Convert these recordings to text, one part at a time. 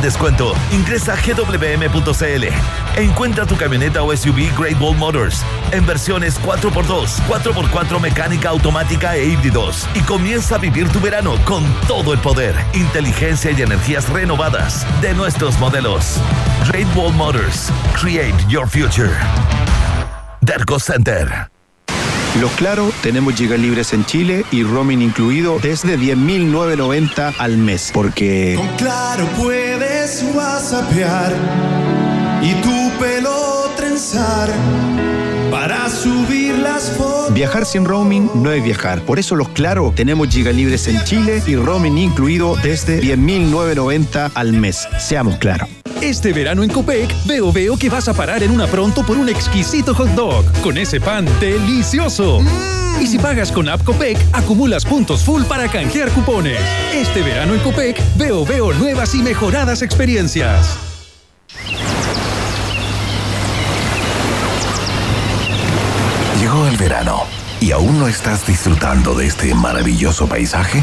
descuento. Ingresa a gwm.cl. Encuentra tu camioneta o SUV Great Wall Motors en versiones 4x2, 4x4 mecánica automática e híbridos y comienza a vivir tu verano con todo el poder, inteligencia y energías renovadas de nuestros modelos. Great Wall Motors. Create your future. Derco Center. Los Claro, tenemos gigas libres en Chile y roaming incluido desde 10.990 al mes. Porque. Con Claro puedes whatsappear y tu pelo trenzar para subir las fotos. Viajar sin roaming no es viajar. Por eso los Claro tenemos gigas libres en Chile y roaming incluido desde 10.990 al mes. Seamos claros. Este verano en Copec, veo veo que vas a parar en una pronto por un exquisito hot dog con ese pan delicioso. Y si pagas con App Copec, acumulas puntos full para canjear cupones. Este verano en Copec, veo veo nuevas y mejoradas experiencias. Llegó el verano y aún no estás disfrutando de este maravilloso paisaje.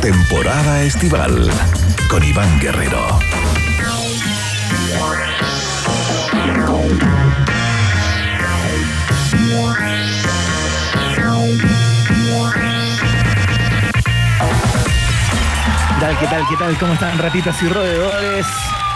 temporada estival con Iván Guerrero. ¿Qué tal, qué tal? ¿Cómo están ratitas y roedores?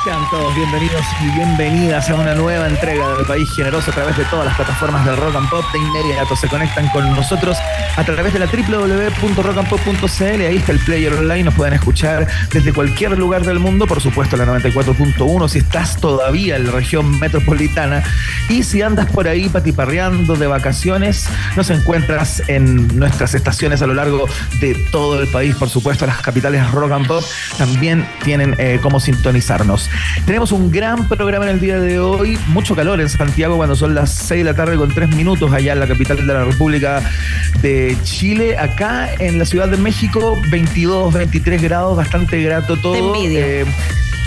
Sean todos bienvenidos y bienvenidas a una nueva entrega del País Generoso a través de todas las plataformas de Rock and Pop. De inmediato se conectan con nosotros a través de la www.rockandpop.cl. Ahí está el player online. Nos pueden escuchar desde cualquier lugar del mundo. Por supuesto, la 94.1 si estás todavía en la región metropolitana. Y si andas por ahí patiparreando de vacaciones, nos encuentras en nuestras estaciones a lo largo de todo el país. Por supuesto, las capitales Rock and Pop también tienen eh, cómo sintonizarnos. Tenemos un gran programa en el día de hoy. Mucho calor en Santiago cuando son las 6 de la tarde con 3 minutos allá en la capital de la República de Chile. Acá en la Ciudad de México, 22, 23 grados, bastante grato todo. Eh,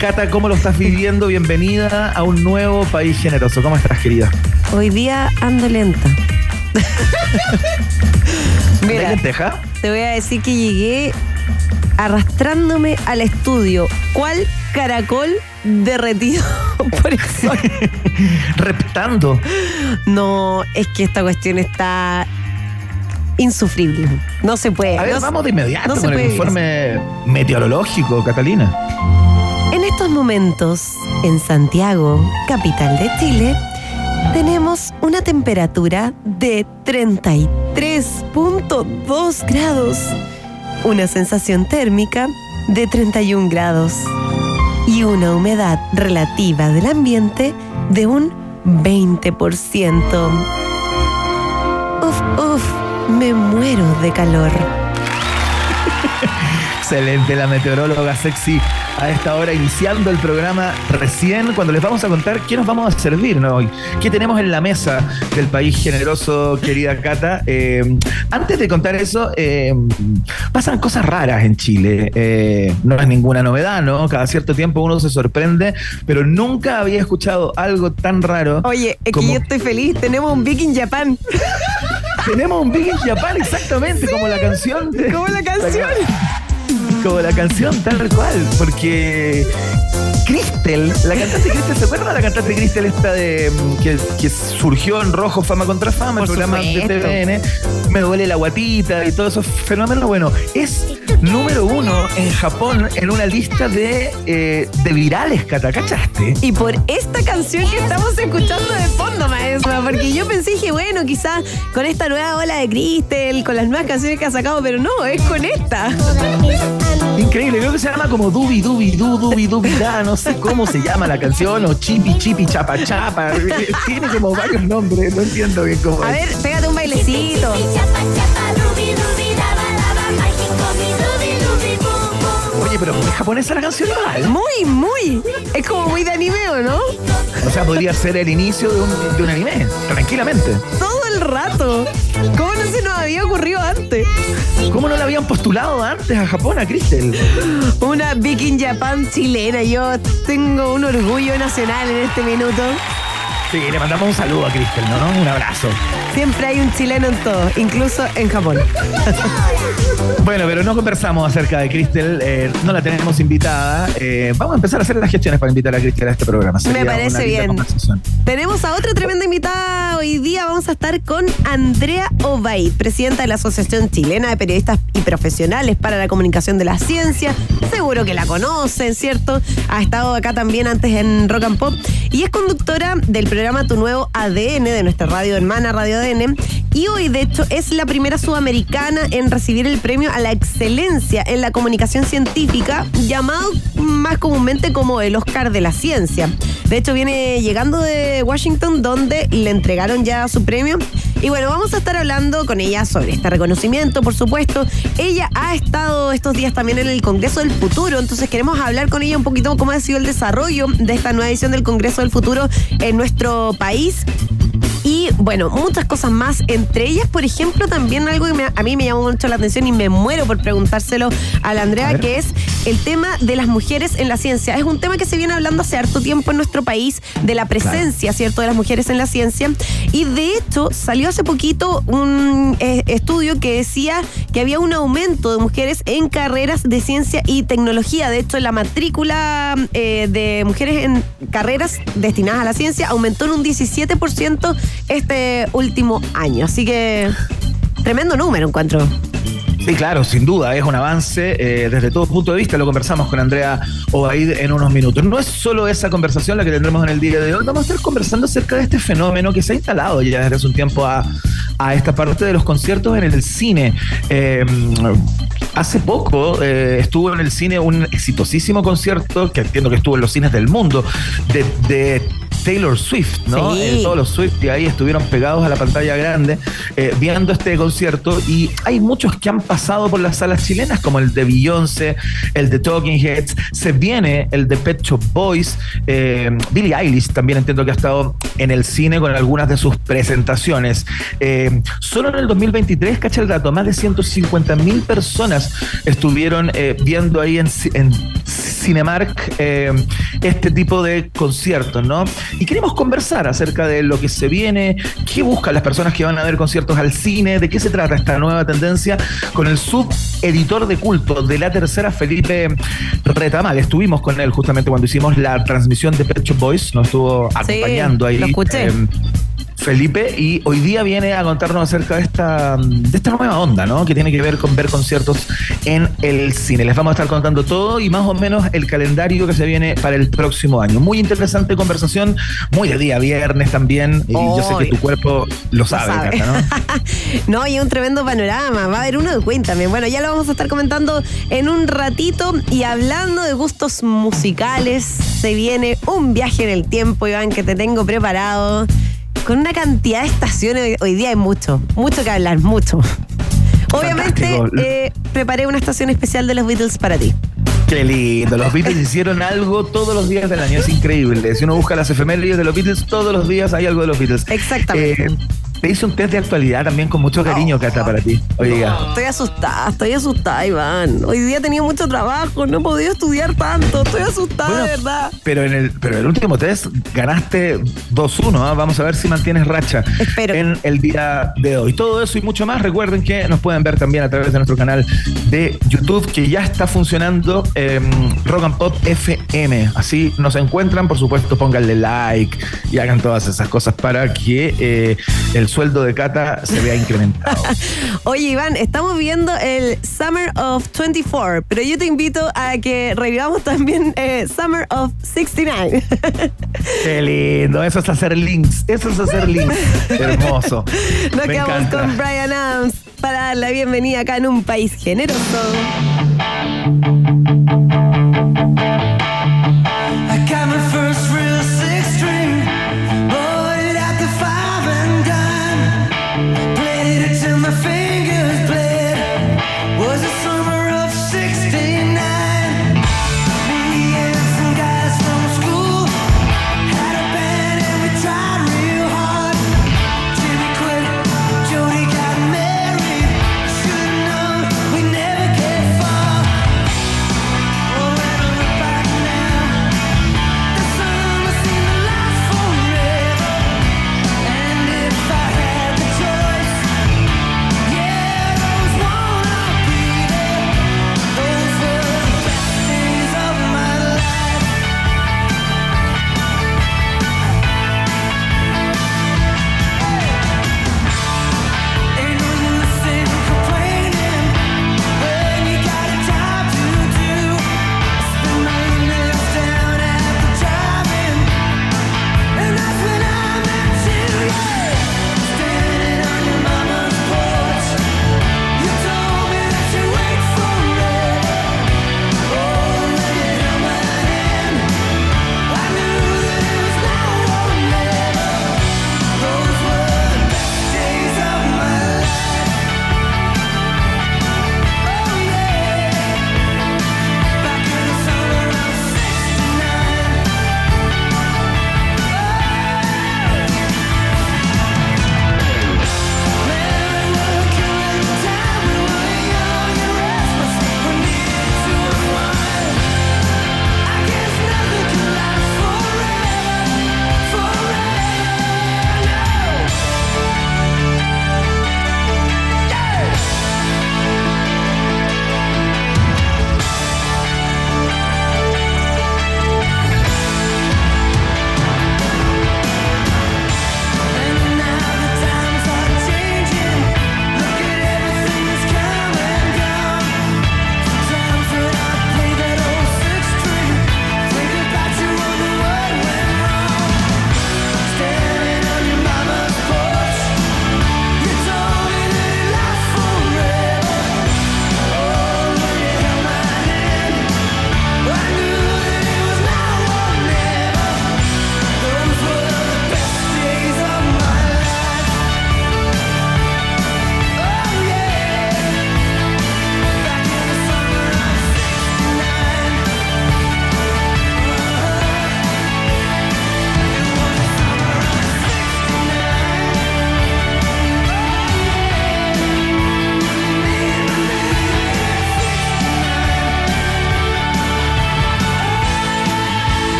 Cata, ¿cómo lo estás viviendo? Bienvenida a un nuevo país generoso. ¿Cómo estás, querida? Hoy día ando lenta. Mira, lenteja? te voy a decir que llegué arrastrándome al estudio. ¿Cuál caracol derretido por el sol? Reptando. No, es que esta cuestión está insufrible. No se puede. A ver, no se- vamos de inmediato no con el informe meteorológico, Catalina. En estos momentos, en Santiago, capital de Chile, tenemos una temperatura de 33.2 grados, una sensación térmica de 31 grados y una humedad relativa del ambiente de un 20%. Uf, uf, me muero de calor. Excelente, la meteoróloga sexy a esta hora, iniciando el programa recién, cuando les vamos a contar qué nos vamos a servir ¿no? hoy. ¿Qué tenemos en la mesa del país generoso, querida Cata? Eh, antes de contar eso, eh, pasan cosas raras en Chile. Eh, no es ninguna novedad, ¿no? Cada cierto tiempo uno se sorprende, pero nunca había escuchado algo tan raro. Oye, es como- que yo estoy feliz, tenemos un Viking Japan. Tenemos un Big in Japan, exactamente, como la canción. de- Como la canción. Como la canción, tal cual, porque Cristel, la cantante Cristel, ¿se acuerdan de la cantante Cristel esta de mm, que, que surgió en Rojo Fama contra Fama, el programa supuesto. de TVN? Me duele la guatita y todos esos fenómenos. Bueno, es número uno en Japón en una lista de, eh, de virales, Cata, ¿cachaste? Y por esta canción que estamos escuchando de fondo, maestro. porque yo pensé, dije, bueno, quizás con esta nueva ola de Crystal, con las nuevas canciones que ha sacado, pero no, es con esta. Increíble, creo que se llama como Dubi Dubi Du Dubi Dubi Da, no sé cómo se llama la canción, o Chipi Chipi Chapa Chapa. Tiene como varios nombres, no entiendo bien cómo A es. ver, pégate un bailecito. Oye, pero es japonesa la canción igual. Muy, muy. Es como muy de anime, ¿o no? O sea, podría ser el inicio de un, de un anime, tranquilamente. Todo el rato. ¿Cómo no se nos había ocurrido antes? ¿Cómo no la habían postulado antes a Japón, a Crystal? Una Big in Japan chilena. Yo tengo un orgullo nacional en este minuto. Sí, le mandamos un saludo a Crystal, ¿no? Un abrazo. Siempre hay un chileno en todo, incluso en Japón. Bueno, pero no conversamos acerca de Crystal, eh, no la tenemos invitada. Eh, vamos a empezar a hacer las gestiones para invitar a Crystal a este programa. Sería Me parece bien. Tenemos a otra tremenda invitada. Hoy día vamos a estar con Andrea Obaid, presidenta de la Asociación Chilena de Periodistas y Profesionales para la Comunicación de la Ciencia. Seguro que la conocen, ¿cierto? Ha estado acá también antes en Rock and Pop y es conductora del programa Tu Nuevo ADN de nuestra radio hermana Radio Y hoy, de hecho, es la primera sudamericana en recibir el premio a la excelencia en la comunicación científica, llamado más comúnmente como el Oscar de la Ciencia. De hecho, viene llegando de Washington, donde le entregaron ya su premio. Y bueno, vamos a estar hablando con ella sobre este reconocimiento, por supuesto. Ella ha estado estos días también en el Congreso del Futuro, entonces queremos hablar con ella un poquito cómo ha sido el desarrollo de esta nueva edición del Congreso del Futuro en nuestro país. Y bueno, muchas cosas más. Entre ellas, por ejemplo, también algo que me- a mí me llamó mucho la atención y me muero por preguntárselo a la Andrea, que es el tema de las mujeres en la ciencia. Es un tema que se viene hablando hace harto tiempo en nuestro país, de la presencia, ¿cierto?, de las mujeres en la ciencia. Y de hecho, salió hace poquito un eh, estudio que decía que había un aumento de mujeres en carreras de ciencia y tecnología. De hecho, la matrícula eh, de mujeres en carreras destinadas a la ciencia aumentó en un 17% este último año. Así que tremendo número encuentro. Sí, claro, sin duda, es un avance eh, desde todo punto de vista. Lo conversamos con Andrea Obaid en unos minutos. No es solo esa conversación la que tendremos en el día de hoy, vamos a estar conversando acerca de este fenómeno que se ha instalado ya desde hace un tiempo a, esta parte de los conciertos en el cine. Eh, hace poco eh, estuvo en el cine un exitosísimo concierto, que entiendo que estuvo en los cines del mundo, de Taylor Swift, ¿no? Sí. Eh, todos los Swift de ahí estuvieron pegados a la pantalla grande eh, viendo este concierto y hay muchos que han pasado por las salas chilenas como el de Beyoncé, el de Talking Heads, se viene el de Pet Shop Boys, eh, Billie Eilish también entiendo que ha estado en el cine con algunas de sus presentaciones. Eh, solo en el 2023, cacha el dato, más de 150 mil personas estuvieron viendo ahí en, en Cinemark eh, este tipo de conciertos, ¿no? Y queremos conversar acerca de lo que se viene, qué buscan las personas que van a ver conciertos al cine, de qué se trata esta nueva tendencia con el subeditor de culto de la tercera, Felipe Retamal. Estuvimos con él justamente cuando hicimos la transmisión de Pet Boys, nos estuvo acompañando ahí. lo escuché. eh, Felipe, y hoy día viene a contarnos acerca de esta, de esta nueva onda, ¿no? Que tiene que ver con ver conciertos en el cine. Les vamos a estar contando todo y más o menos el calendario que se viene para el próximo año. Muy interesante conversación, muy de día viernes también. Y yo sé que tu cuerpo lo sabe, ¿no? No, y un tremendo panorama. Va a haber uno de Cuéntame. Bueno, ya lo vamos a estar comentando en un ratito. Y hablando de gustos musicales, se viene un viaje en el tiempo, Iván, que te tengo preparado. Con una cantidad de estaciones, hoy- día hay mucho, mucho que hablar, mucho. Obviamente, eh, preparé una estación especial de los Beatles para ti. Qué lindo. Los Beatles hicieron algo todos los días del año. Es increíble. Si uno busca las efemérides de los Beatles, todos los días hay algo de los Beatles. Exactamente. Eh, te hice un test de actualidad también con mucho cariño, Cata, para ti. Oiga. Estoy asustada, estoy asustada, Iván. Hoy día he tenido mucho trabajo, no he podido estudiar tanto, estoy asustada, Bueno, de verdad. Pero en el, pero el último test ganaste 2-1. ¿ah? Vamos a ver si mantienes racha Espero. en el día de hoy. Todo eso y mucho más. Recuerden que nos pueden ver también a través de nuestro canal de YouTube, que ya está funcionando eh, Rock and Pop FM. Así nos encuentran. Por supuesto, pónganle like y hagan todas esas cosas para que eh, el sueldo de Cata se vea incrementado. Oye, Iván, estamos viendo el Summer of 24, pero yo te invito a que revivamos también eh, Summer of 69. Qué lindo, eso es hacer links, eso es hacer links. Hermoso. Nos Me quedamos encanta. con Brian Adams para dar la bienvenida acá en un país generoso.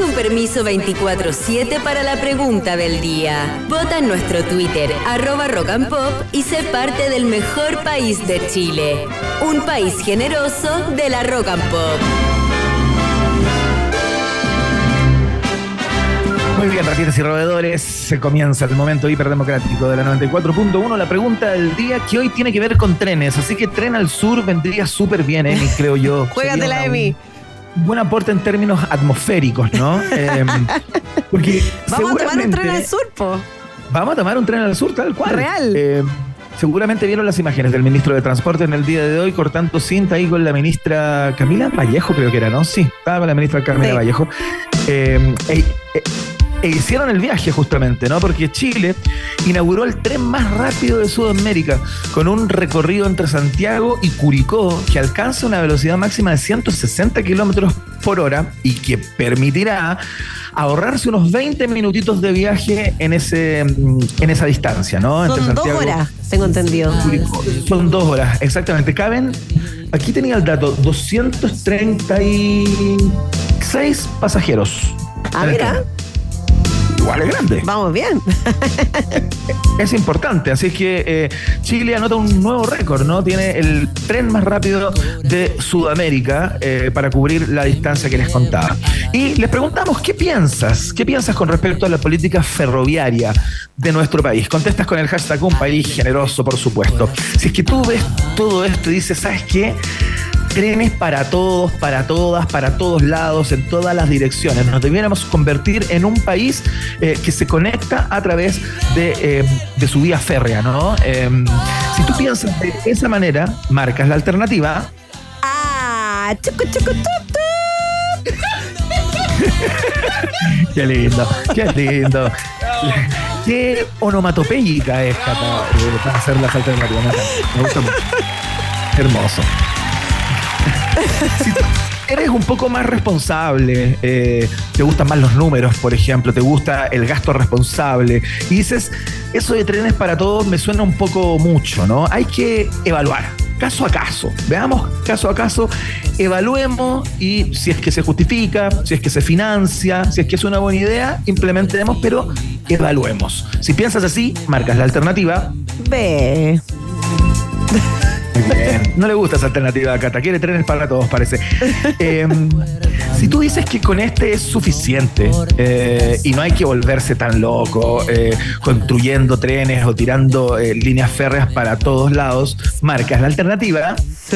Un permiso 24-7 para la pregunta del día. Vota en nuestro Twitter, arroba Rock and Pop, y sé parte del mejor país de Chile. Un país generoso de la Rock and Pop. Muy bien, ratitas y roedores, se comienza el momento hiperdemocrático de la 94.1. La pregunta del día que hoy tiene que ver con trenes, así que tren al sur vendría súper bien, Emi, creo yo. Juégatela, Emi. Un buen aporte en términos atmosféricos, ¿no? Eh, porque Vamos a tomar un tren al sur, po. Vamos a tomar un tren al sur, tal cual. Real. Eh, seguramente vieron las imágenes del ministro de Transporte en el día de hoy cortando cinta ahí con la ministra Camila Vallejo, creo que era, ¿no? Sí, estaba la ministra Camila Sí. Vallejo. Eh, e, hicieron el viaje justamente, ¿no? Porque Chile inauguró el tren más rápido de Sudamérica con un recorrido entre Santiago y Curicó que alcanza una velocidad máxima de 160 kilómetros por hora y que permitirá ahorrarse unos 20 minutitos de viaje en, ese, mm, en esa distancia, ¿no? Entre Son dos Santiago horas, tengo entendido. Curicó. Son dos horas, exactamente. Caben, aquí tenía el dato, 236 seis pasajeros. Ah, mira. Igual es grande. Vamos bien. Es importante, así que eh, Chile anota un nuevo récord, ¿no? Tiene el tren más rápido de Sudamérica eh, para cubrir la distancia que les contaba. Y les preguntamos, ¿qué piensas? ¿Qué piensas con respecto a la política ferroviaria de nuestro país? Contestas con el hashtag un país generoso, por supuesto. Si es que tú ves todo esto y dices, ¿sabes qué? Trenes para todos, para todas, para todos lados, en todas las direcciones. Nos debiéramos convertir en un país eh, que se conecta a través de, eh, de su vía férrea, ¿no? Eh, si tú piensas de esa manera, marcas la alternativa. Ah, chucu, chucu, tu. Qué lindo, qué lindo. Qué onomatopéyica es, Cata, eh, para hacer las alternativas. Me gusta mucho. Hermoso. Si eres un poco más responsable, eh, te gustan más los números, por ejemplo, te gusta el gasto responsable, y dices, eso de trenes para todos me suena un poco mucho, ¿no? Hay que evaluar. Caso a caso, veamos caso a caso, evaluemos y si es que se justifica, si es que se financia, si es que es una buena idea, implementemos, pero evaluemos. Si piensas así, marcas la alternativa, Bien. No le gusta esa alternativa a Cata, quiere trenes para todos, parece. Eh, si tú dices que con este es suficiente eh, y no hay que volverse tan loco eh, construyendo trenes o tirando eh, líneas férreas para todos lados, marcas la alternativa.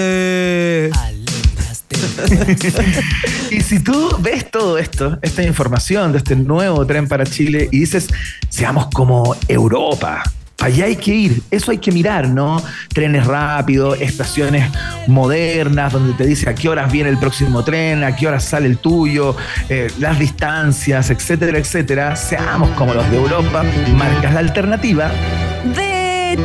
y si tú ves todo esto, esta información de este nuevo tren para Chile y dices, seamos como Europa allá hay que ir, eso hay que mirar, ¿no? Trenes rápidos, estaciones modernas, donde te dice a qué horas viene el próximo tren, a qué horas sale el tuyo, eh, las distancias, etcétera, etcétera. Seamos como los de Europa, marcas la alternativa. De...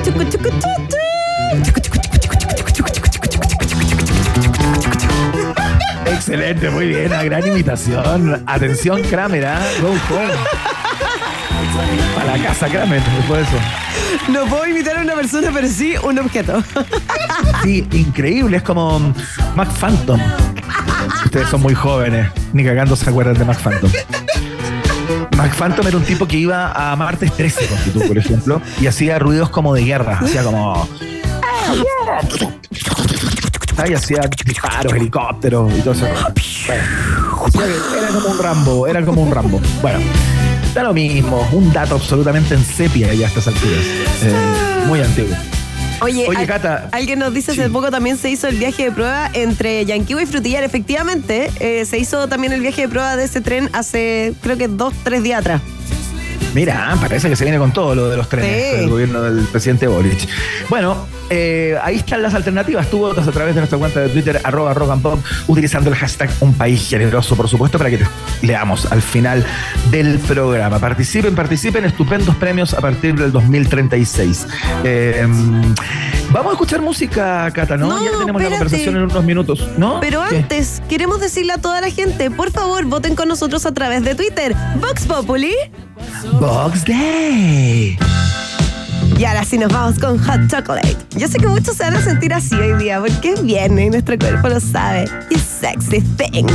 Excelente, muy bien, una gran imitación. Atención, Kramer, ¿eh? Go home. Para la casa, Kramer, después de eso. No puedo imitar a una persona, pero sí un objeto. Sí, increíble, es como Mac Phantom. Ustedes son muy jóvenes, ni cagando se acuerdan de Mac Phantom. Mac Phantom era un tipo que iba a Martes 13, ponte tú, por ejemplo, y hacía ruidos como de guerra, hacía como... Y hacía disparos, helicópteros y todo eso. Bueno, era como un Rambo, era como un Rambo. Bueno, da lo mismo, un dato absolutamente en sepia ya a estas alturas. Eh, muy antiguo. Oye, Oye, al- Cata. alguien nos dice hace Sí. poco también se hizo el viaje de prueba entre Yanquiwa y Frutillar. Efectivamente, eh, se hizo también el viaje de prueba de ese tren hace creo que dos, tres días atrás. Mira, parece que se viene con todo lo de los trenes Sí. del gobierno del presidente Boric. Bueno, eh, ahí están las alternativas. Tú votas a través de nuestra cuenta de Twitter, arroba rock and pop, utilizando el hashtag Un País Generoso, por supuesto, para que te leamos al final del programa. Participen, participen, estupendos premios a partir del 2036. Eh, vamos a escuchar música, Cata, ¿no? No, ya tenemos la conversación en unos minutos, ¿no? Pero ¿Qué? antes, queremos decirle a toda la gente, por favor, voten con nosotros a través de Twitter. Vox Populi. Box Day. Y ahora sí nos vamos con Hot Chocolate. Yo sé que muchos se van a sentir así hoy día, porque es viernes y nuestro cuerpo lo sabe. You sexy thing.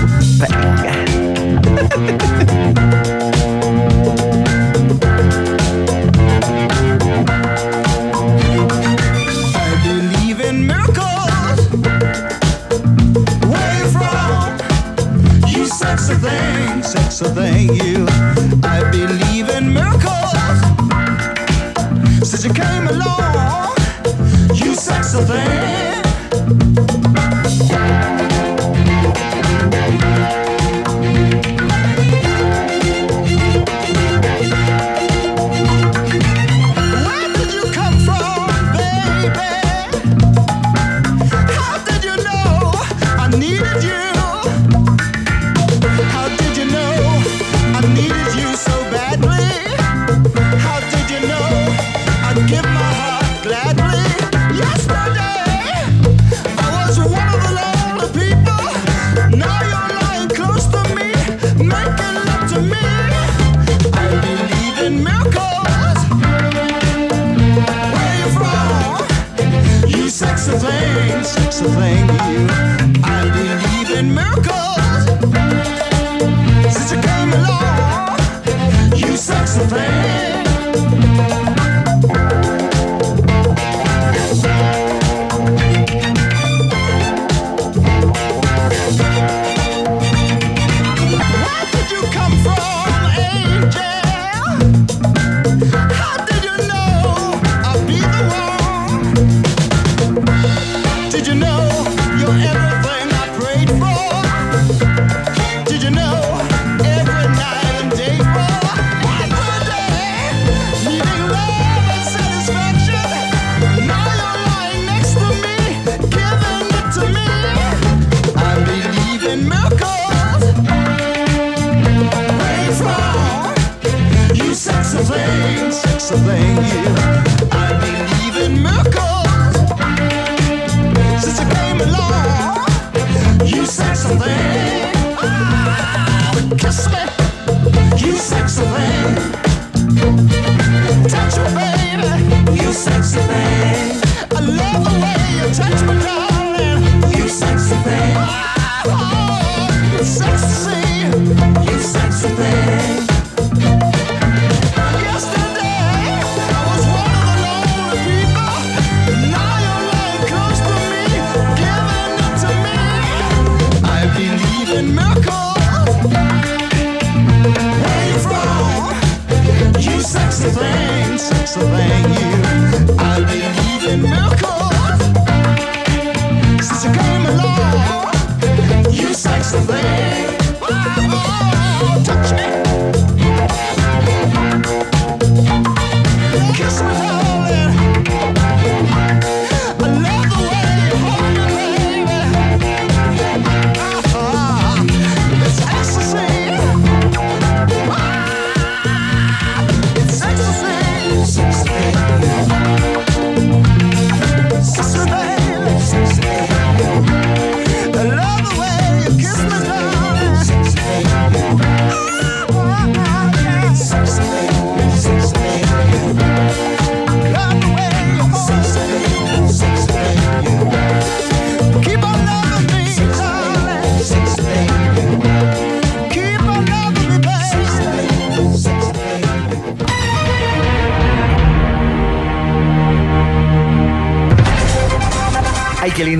I believe in miracles. Where you from? You sexy thing, sexy thing, you. You came along, you sexy thing.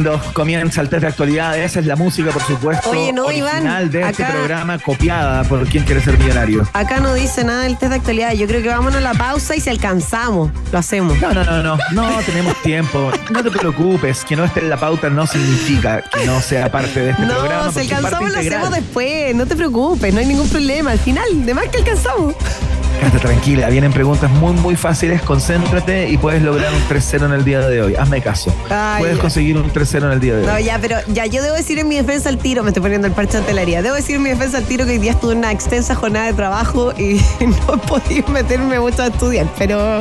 Lindo. Comienza el test de actualidad. Esa es la música, por supuesto. Oye, no, original Iván, de este acá- programa, copiada por quien quiere ser millonario. Acá no dice nada del test de actualidad. Yo creo que vámonos a la pausa y si alcanzamos, lo hacemos. No, no, no, no. No tenemos tiempo. No te preocupes. Que no esté en la pauta no significa que no sea parte de este programa. No, si alcanzamos lo hacemos después. No te preocupes, no hay ningún problema. Al final, de más que alcanzamos. Tranquila, vienen preguntas muy, muy fáciles. Concéntrate y puedes lograr un 3-0 en el día de hoy. Hazme caso. Ay, puedes ya. conseguir un 3-0 en el día de No, hoy. ya, pero ya yo debo decir en mi defensa al tiro, me estoy poniendo el parche de hotelería. Debo decir en mi defensa al tiro que hoy día estuve en una extensa jornada de trabajo y no he podido meterme mucho a estudiar, pero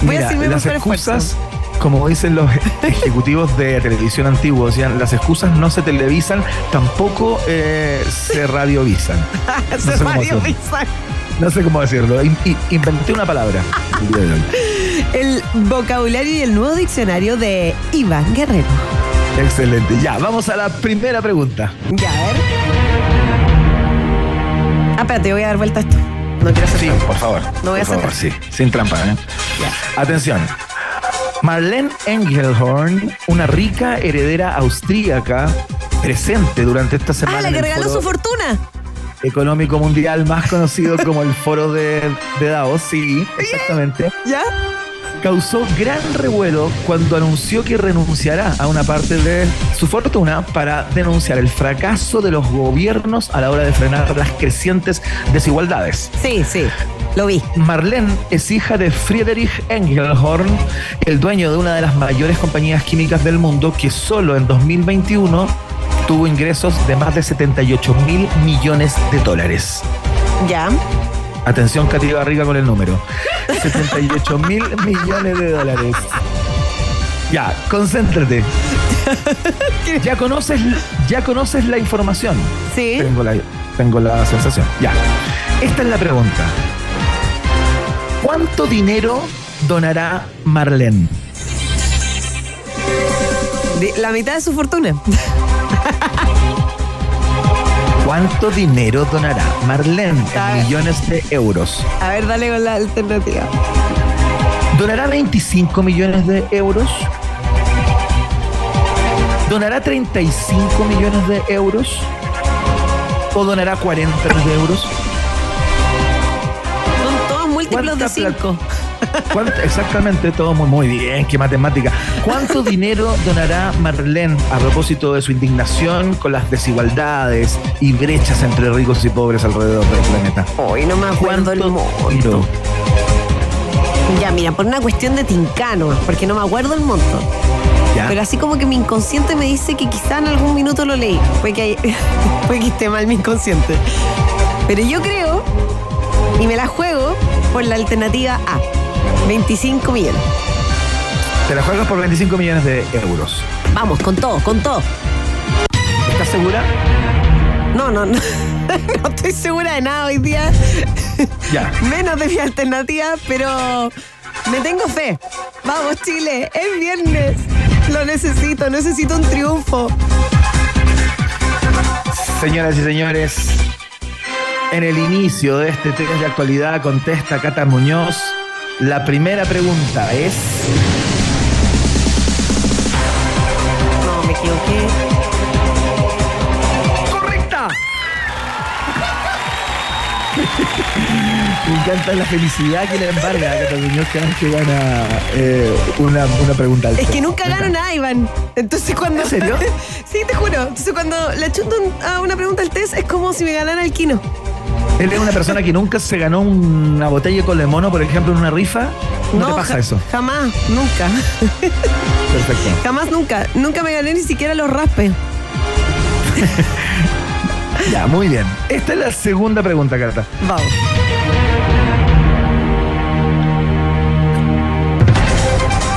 voy a Mira, hacer mi las esfuerzo. excusas, como dicen los ejecutivos de televisión antiguos, decían, las excusas no se televisan, tampoco eh, se radiovisan. Se sé cómo radio hacerlo. Pizarro. No sé cómo decirlo. In- in- inventé una palabra el vocabulario y el nuevo diccionario de Iván Guerrero. Excelente. Ya, vamos a la primera pregunta. Ya, a ver. Ah, espérate, voy a dar vuelta a esto. No quiero hacer Sí, trampa. por favor. No voy a por hacer favor, sí. Sin trampa, ¿eh? Atención. Marlene Engelhorn, una rica heredera austríaca, presente durante esta semana. Ah, la que regaló foro su fortuna. Económico mundial más conocido como el Foro de, de Davos, sí, exactamente, ¿Ya? Causó gran revuelo cuando anunció que renunciará a una parte de su fortuna para denunciar el fracaso de los gobiernos a la hora de frenar las crecientes desigualdades. Sí, sí. Lo vi. Marlene es hija de Friedrich Engelhorn, el dueño de una de las mayores compañías químicas del mundo, que solo en 2021 tuvo ingresos de más de 78 mil millones de dólares. Ya. Atención, Katy Barriga con el número. 78 mil millones de dólares. Ya, concéntrate. Ya conoces, ya conoces la información. Sí. Tengo la, tengo la sensación. Ya. Esta es la pregunta. ¿Cuánto dinero donará Marlene? La mitad de su fortuna. ¿Cuánto dinero donará Marlene en millones de euros? A ver, dale con la alternativa. ¿Donará 25 millones de euros? ¿Donará 35 millones de euros? ¿O donará 40 millones de euros? Son todos múltiplos de ¿Cuánta plata? cinco. ¿Cuánto- exactamente, todo muy, muy bien, qué matemática. ¿Cuánto dinero donará Marlene a propósito de su indignación con las desigualdades y brechas entre ricos y pobres alrededor del planeta? Hoy no me acuerdo el monto. Ya, mira, por una cuestión de tincano, porque no me acuerdo el monto. ¿Ya? Pero así como que mi inconsciente me dice que quizá en algún minuto lo leí. Puede que, puede que esté mal mi inconsciente. Pero yo creo, y me la juego, por la alternativa A. 25 millones. Te la juegas por 25 millones de euros. Vamos, con todo, con todo. ¿Estás segura? No, no, no. No estoy segura de nada hoy día. Ya. Menos de mi alternativa, pero me tengo fe. Vamos, Chile, es viernes. Lo necesito, necesito un triunfo. Señoras y señores, en el inicio de este test de actualidad contesta Cata Muñoz. La primera pregunta es... No, me equivoqué. ¡Correcta! Me encanta la felicidad que le embarga a Cata Muñoz cada vez que gana eh, una, una pregunta. al Es que nunca gano nada, Iván. Entonces cuando. ¿En serio? sí, te juro. Entonces cuando le chunto un- a una pregunta al test es como si me ganara el kino. Él es una persona que nunca se ganó una botella de colemono, por ejemplo, en una rifa. No, te pasa ja- eso. Jamás, nunca. Perfecto. jamás, nunca. Nunca me gané ni siquiera los raspes. Ya, muy bien. Esta es la segunda pregunta, Cata. Vamos.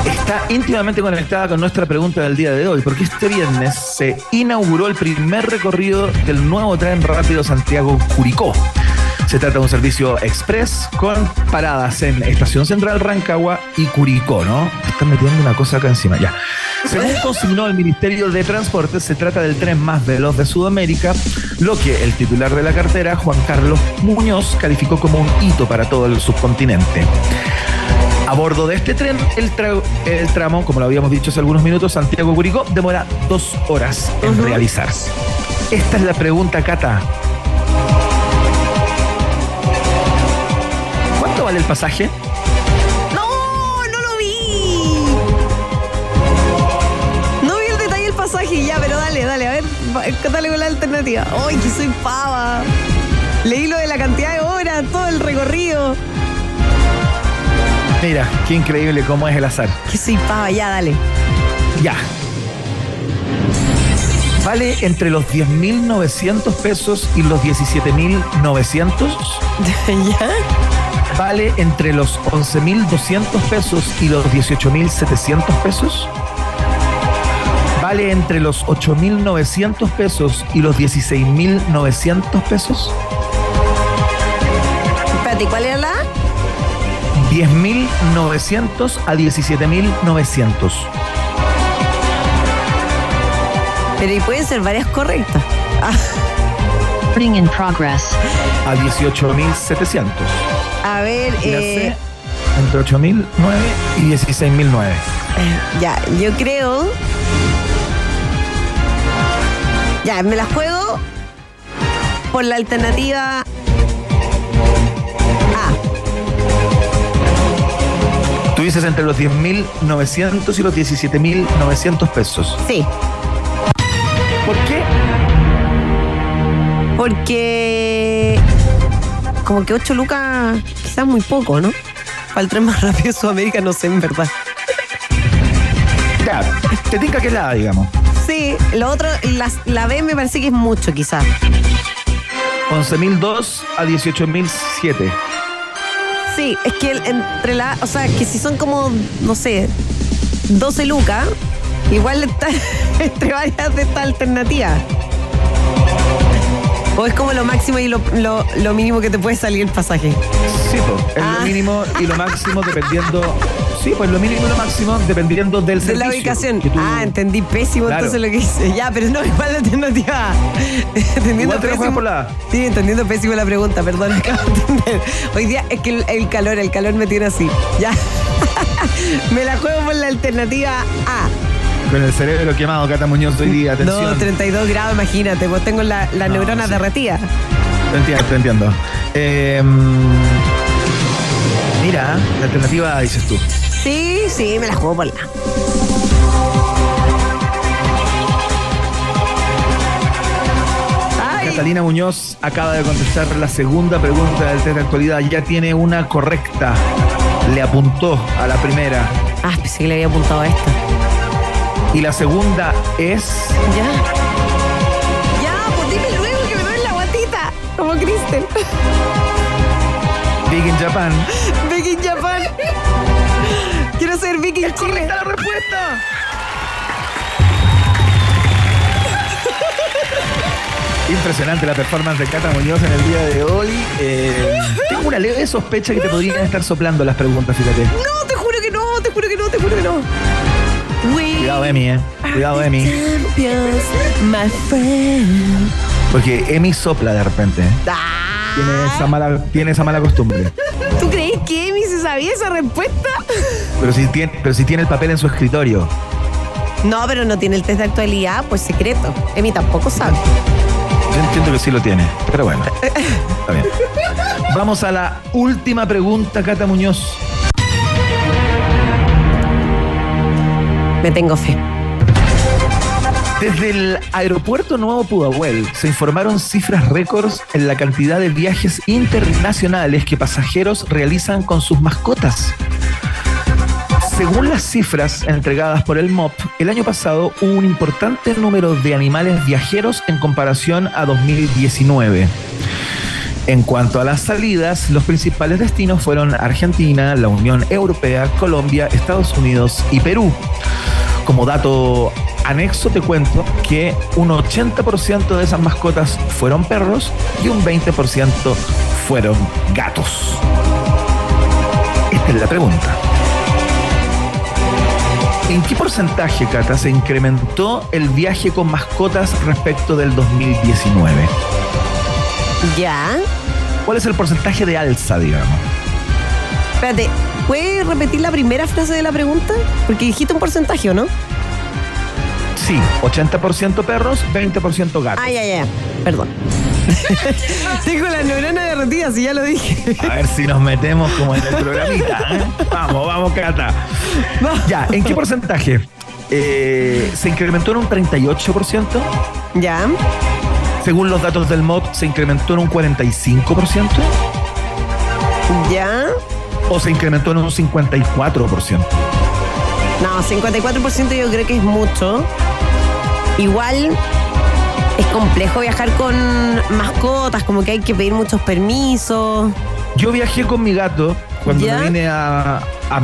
Está íntimamente conectada con nuestra pregunta del día de hoy, porque este viernes se inauguró el primer recorrido del nuevo tren rápido Santiago-Curicó. Se trata de un servicio express con paradas en Estación Central Rancagua y Curicó, ¿no? Están metiendo una cosa acá encima, ya. Según consignó el Ministerio de Transportes, se trata del tren más veloz de Sudamérica, lo que el titular de la cartera, Juan Carlos Muñoz, calificó como un hito para todo el subcontinente. A bordo de este tren, el, tra- el tramo, como lo habíamos dicho hace algunos minutos, Santiago-Curicó, demora dos horas en realizarse. Esta es la pregunta, Cata. Vale el pasaje? ¡No! ¡No lo vi! No vi el detalle del pasaje ya, pero dale, dale, a ver, dale con la alternativa. ¡Ay, que soy pava! Leí lo de la cantidad de horas, todo el recorrido. Mira, qué increíble cómo es el azar. Que soy pava, ya, dale. Ya. Vale entre los 10.900 pesos y los 17.900. ¿Ya? Vale entre los 11.200 pesos y los 18.700 pesos. Vale entre los 8.900 pesos y los 16.900 pesos. Espérate, ¿cuál era la? 10.900 a 17.900. Pero y pueden ser varias correctas. Ah, Putting in progress. A 18.700. a ver, eh, entre 8.009 y 16.009. ya, yo creo. Ya, me la juego por la alternativa A. Tú dices entre los 10.900 y los 17.900 pesos. Sí, ¿Por qué? porque como que 8 lucas quizás muy poco, ¿no? Para el tren más rápido de Sudamérica, no sé, en verdad. Ya, te tinca que es la A, digamos. Sí, lo otro, la, la B me parece que es mucho, quizás. 11.002 a 18.007. Sí, es que entre la, o sea, que si son como, no sé, 12 lucas, igual está entre varias de estas alternativas. O es como lo máximo y lo, lo- lo mínimo que te puede salir el pasaje. Sí, pues, es Ah. lo mínimo y lo máximo dependiendo. Sí, pues lo mínimo y lo máximo dependiendo del De servicio. la ubicación. tú- Ah, entendí pésimo Claro. entonces lo que hice. Ya, pero no, igual la alternativa. Entendiendo Igual te pésimo. por la A. Sí, entendiendo pésimo la pregunta, perdón, acabo de entender. Hoy día es que el, el calor, el calor me tiene así. Ya. me la juego por la alternativa A. Con el cerebro quemado, Cata Muñoz, hoy día, atención. No, 32 grados, imagínate, vos tengo la, las No, neuronas sí. derretidas. Te entiendo, te entiendo. Eh, mira, la alternativa dices tú. Sí, sí, me la juego por la Catalina Muñoz acaba de contestar la segunda pregunta del test de actualidad. Ya tiene una correcta. Le apuntó a la primera. ah, pensé que le había apuntado a esta. Y la segunda es. Ya. Ya, pues dime luego que me duele la guatita. Como Kristen. Big in Japan. Big in Japan. Quiero ser Vicky en Chile. ¡Correcta la respuesta! Impresionante la performance de Cata Muñoz en el día de hoy. Eh, tengo una leve sospecha que te podrían estar soplando las preguntas, fíjate. No, te juro que no, te juro que no, te juro que no. Cuidado, Emi, eh. Cuidado, Emi. Porque Emi sopla de repente. eh. Tiene esa mala, tiene esa mala costumbre. ¿Tú crees que Emi se sabía esa respuesta? Pero si tiene, pero si tiene el papel en su escritorio. No, pero no tiene el test de actualidad, pues secreto. Emi tampoco sabe. Yo entiendo que sí lo tiene, pero bueno. Está bien. Vamos a la última pregunta, Cata Muñoz. Me tengo fe. Desde el aeropuerto Nuevo Pudahuel se informaron cifras récords en la cantidad de viajes internacionales que pasajeros realizan con sus mascotas. Según las cifras entregadas por el MOP, el año pasado hubo un importante número de animales viajeros en comparación a 2019. En cuanto a las salidas, los principales destinos fueron Argentina, la Unión Europea, Colombia, Estados Unidos y Perú. Como dato anexo te cuento que un 80% de esas mascotas fueron perros y un 20% fueron gatos. Esta es la pregunta. ¿En qué porcentaje, Cata, se incrementó el viaje con mascotas respecto del 2019? ¿Ya? ¿Cuál es el porcentaje de alza, digamos? Espérate, ¿puedes repetir la primera frase de la pregunta? Porque dijiste un porcentaje, ¿o no? Sí, 80% perros, 20% gatos. Ah, ya, ya. Perdón. Tengo la neurona derretida, si ya lo dije. A ver si nos metemos como en el programita. ¿eh? Vamos, vamos, Cata. Ya, ¿en qué porcentaje? Eh, ¿Se incrementó en un 38%? Ya. Según los datos del MOP, ¿se incrementó en un 45%? Ya. ¿O se incrementó en un 54%? No, 54% yo creo que es mucho. Igual es complejo viajar con mascotas, como que hay que pedir muchos permisos. Yo viajé con mi gato cuando ¿Ya? me vine a, a-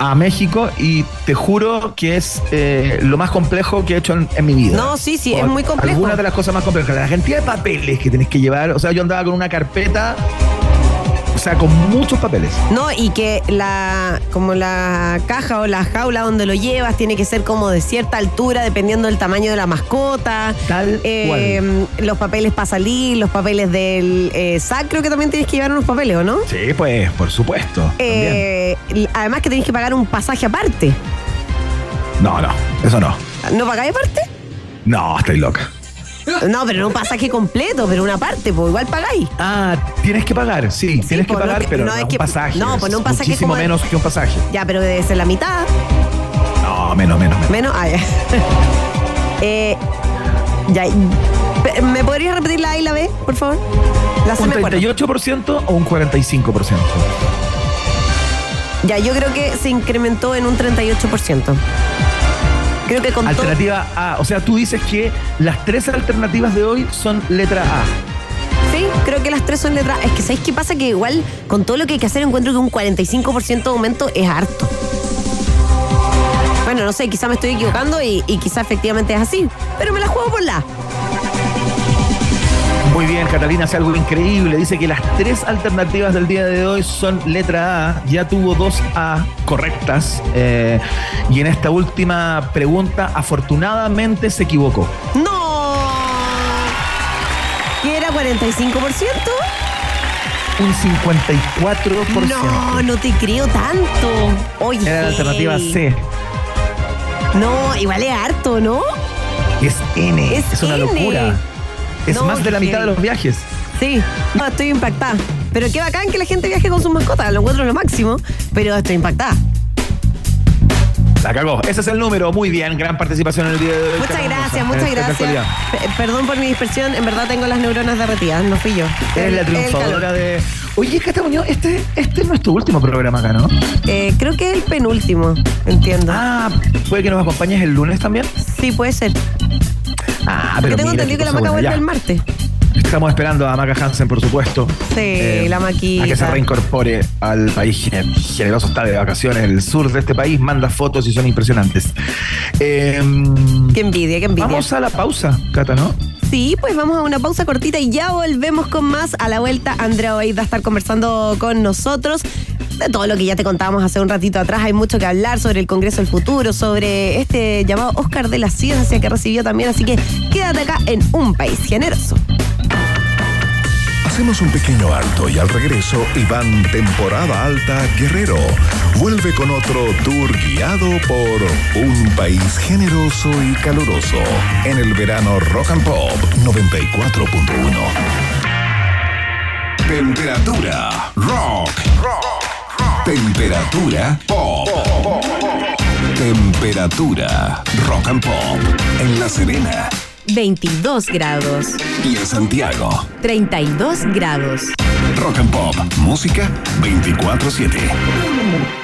a México y te juro que es eh, lo más complejo que he hecho en, en mi vida. No, sí, sí, es muy complejo. Algunas de las cosas más complejas. La cantidad de papeles que tenés que llevar. O sea, yo andaba con una carpeta, o sea, con muchos papeles. No, y que la como la caja o la jaula donde lo llevas tiene que ser como de cierta altura dependiendo del tamaño de la mascota. Tal Eh, los papeles para salir, los papeles del eh, SAC, creo que también tienes que llevar unos papeles, ¿o no? Sí, pues, por supuesto. Eh, además que tenés que pagar un pasaje aparte. No, no, eso no. ¿No pagáis aparte? No, estoy loca. No, pero no un pasaje completo, pero una parte, pues igual pagáis. Ah, tienes que pagar, sí, tienes que pues, no pagar, pero no es un que- pasaje. no, pues no un pasaje Muchísimo como menos que un pasaje. Ya, pero debe ser la mitad. No, menos, menos, menos. Menos. Ah, ya. eh, ya. ¿Me podrías repetir la A y la B, por favor? La ¿Un me acuerdo. 38% o un 45%? Ya, yo creo que se incrementó en un 38%. Creo que con todo. Alternativa A. O sea, tú dices que las tres alternativas de hoy son letra A. Sí, creo que las tres son letras. Es que ¿sabéis qué pasa? Que igual con todo lo que hay que hacer encuentro que un 45% de aumento es harto. Bueno, no sé, quizá me estoy equivocando y, y quizá efectivamente es así. Pero me la juego por la. Muy bien, Catalina hace algo increíble. Dice que las tres alternativas del día de hoy son letra A. Ya tuvo dos A correctas. eh, y en esta última pregunta, afortunadamente se equivocó. ¡No! ¿Qué era 45%? Un 54%. No, no te creo tanto. Oye. Era la alternativa C. No, igual es harto, ¿no? Es N. Es Es, una N. locura. Es No, más de la mitad de los viajes. Sí, no, estoy impactada. Pero qué bacán que la gente viaje con sus mascotas, lo encuentro lo máximo, pero estoy impactada. La cagó. Ese es el número. Muy bien. Gran participación en el día de hoy. Muchas gracias, muchas gracias. Perdón por mi dispersión, en verdad tengo las neuronas derretidas, no fui yo. Eres la triunfadora de. Oye, Cata Muñoz, este, este es nuestro último programa acá, ¿no? Eh, creo que es el penúltimo, entiendo. Ah, puede que nos acompañes el lunes también. Sí, puede ser. Ah, Porque pero tengo entendido que la maca vuelve el martes. Estamos esperando a Maca Hansen, por supuesto. Sí, la maquita. A que se reincorpore al país gener- generoso. Está de vacaciones en el sur de este país. Manda fotos y son impresionantes. Eh, Qué envidia, qué envidia. vamos a la pausa, Cata, ¿no? Sí, pues vamos a una pausa cortita y ya volvemos con más. A la vuelta, Andrea Oeid va a estar conversando con nosotros de todo lo que ya te contábamos hace un ratito atrás. Hay mucho que hablar sobre el Congreso del Futuro, sobre este llamado Oscar de la Ciencia que recibió también. Así que quédate acá en Un País Generoso. Hacemos un pequeño alto y al regreso, Iván Temporada Alta Guerrero vuelve con otro tour guiado por un país generoso y caluroso en el verano Rock and Pop 94.1. Temperatura rock. Temperatura pop. Temperatura rock and pop en La Serena 22 grados. y en Santiago. 32 grados. Rock and Pop, música 24-7.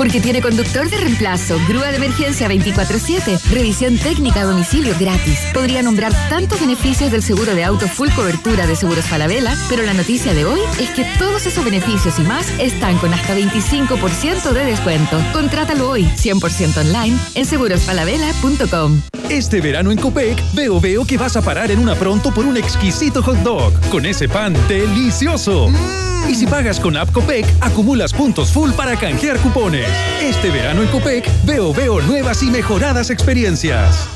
Porque tiene conductor de reemplazo, grúa de emergencia 24-7, revisión técnica a domicilio gratis. Podría nombrar tantos beneficios del seguro de auto full cobertura de Seguros Falabella, pero la noticia de hoy es que todos esos beneficios y más están con hasta 25% de descuento. Contrátalo hoy, 100% online, en segurosfalabella.com. Este verano en Copec, veo veo que vas a parar en una pronto por un exquisito hot dog con ese pan delicioso. Y si pagas con App Copec, acumulas puntos full para canjear cupones. Este verano en Copec, veo veo nuevas y mejoradas experiencias.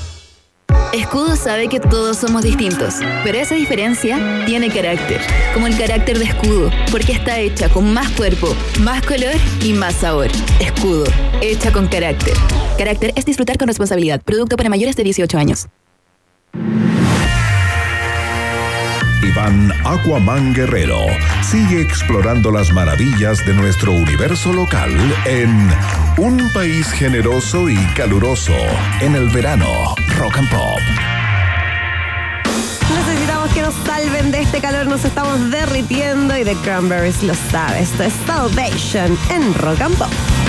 Escudo sabe que todos somos distintos, pero esa diferencia tiene carácter, como el carácter de Escudo, porque está hecha con más cuerpo, más color y más sabor. Escudo, hecha con carácter. Carácter es disfrutar con responsabilidad, producto para mayores de 18 años. Iván Aquaman Guerrero sigue explorando las maravillas de nuestro universo local en un país generoso y caluroso en el verano Rock and Pop. Necesitamos que nos salven de este calor, nos estamos derritiendo y The Cranberries lo sabe. Esto es Salvation en Rock and Pop.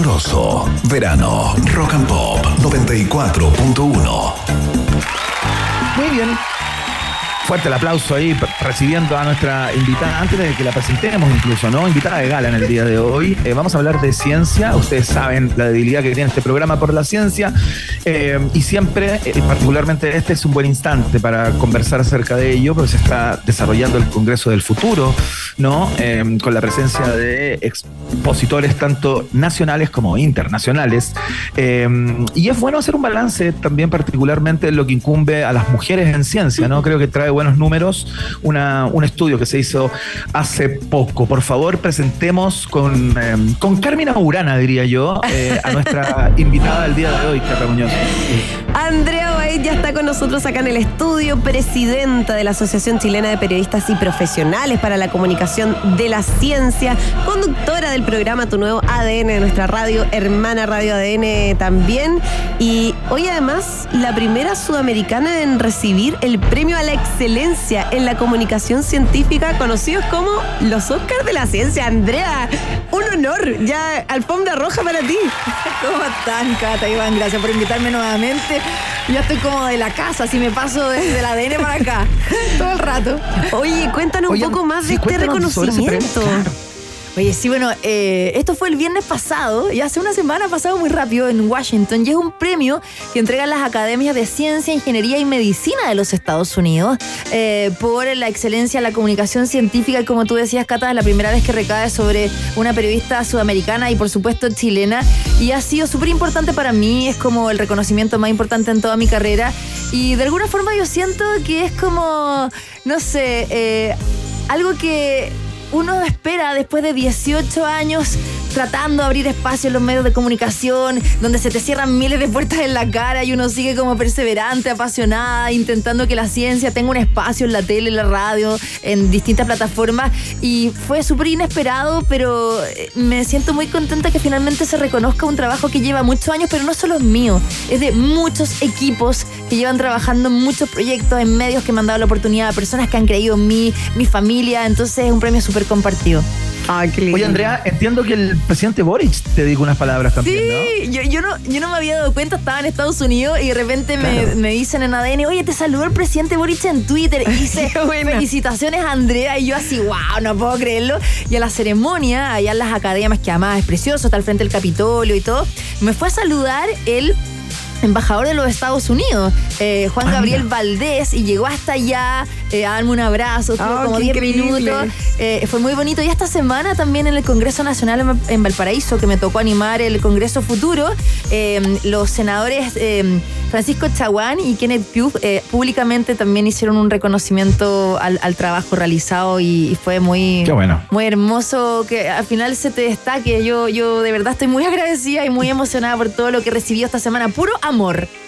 Caluroso. Verano Rock and Pop 94.1. Muy bien. fuerte el aplauso ahí recibiendo a nuestra invitada, antes de que la presentemos incluso, ¿no? Invitada de gala en el día de hoy. Eh, vamos a hablar de ciencia. Ustedes saben la debilidad que tiene este programa por la ciencia. Eh, y siempre, eh, particularmente este, es un buen instante para conversar acerca de ello, porque se está desarrollando el Congreso del Futuro, ¿no? Con la presencia de tanto nacionales como internacionales. Eh, y es bueno hacer un balance también particularmente en lo que incumbe a las mujeres en ciencia, ¿no? Creo que trae buenos números una, un estudio que se hizo hace poco. Por favor, presentemos con, eh, con Carmina Urana, diría yo, eh, a nuestra invitada del día de hoy, Carla Muñoz. Andrea Ya está con nosotros acá en el estudio, presidenta de la Asociación Chilena de Periodistas y Profesionales para la Comunicación de la Ciencia, conductora del programa Tu Nuevo ADN de nuestra radio, hermana Radio ADN también. Y hoy además la primera sudamericana en recibir el premio a la excelencia en la comunicación científica, conocidos como los Oscars de la Ciencia. Andrea, un honor, ya alfombra roja para ti. ¿Cómo están, Cata, Iván? Gracias por invitarme nuevamente. Ya estoy como de la casa, si me paso desde el ADN para acá, todo el rato. Oye, cuéntanos Oye, un poco más sí, de este reconocimiento. Oye, sí, bueno, eh, esto fue el viernes pasado y hace una semana ha pasado muy rápido en Washington y es un premio que entregan las academias de ciencia, ingeniería y medicina de los Estados Unidos eh, por la excelencia en la comunicación científica y como tú decías, Cata, es la primera vez que recae sobre una periodista sudamericana y por supuesto chilena y ha sido súper importante para mí, es como el reconocimiento más importante en toda mi carrera y de alguna forma yo siento que es como, no sé, eh, algo que uno espera después de 18 años tratando de abrir espacio en los medios de comunicación, donde se te cierran miles de puertas en la cara y uno sigue como perseverante, apasionada, intentando que la ciencia tenga un espacio en la tele, en la radio, en distintas plataformas. Y fue súper inesperado, pero eh, me siento muy contenta que finalmente se reconozca un trabajo que lleva muchos años, pero no solo es mío, es de muchos equipos que llevan trabajando en muchos proyectos, en medios que me han dado la oportunidad, personas que han creído en mí, mi familia, entonces es un premio súper compartido. Ay, qué lindo. Oye, Andrea, entiendo que el presidente Boric te dijo unas palabras también, ¿no? Sí, yo, yo no, yo no me había dado cuenta, estaba en Estados Unidos y de repente me, Claro. me dicen en ADN, oye, te saludó el presidente Boric en Twitter y dice, Qué buena. felicitaciones Andrea, y yo así, wow, no puedo creerlo. Y a la ceremonia, allá en las academias, que además es precioso, está al frente del Capitolio y todo, me fue a saludar el embajador de los Estados Unidos, eh, Juan Gabriel. Valdés, y llegó hasta allá eh, a darme un abrazo, Ah, como qué 10 increíble. minutos. Eh, fue muy bonito. Y esta semana también en el Congreso Nacional en, en Valparaíso, que me tocó animar el Congreso Futuro, eh, los senadores eh, Francisco Chaguán y Kenneth Pugh eh, públicamente también hicieron un reconocimiento al, al trabajo realizado y, y fue muy, bueno. muy hermoso que al final se te destaque. Yo, yo de verdad estoy muy agradecida y muy emocionada por todo lo que recibí esta semana. Puro amor.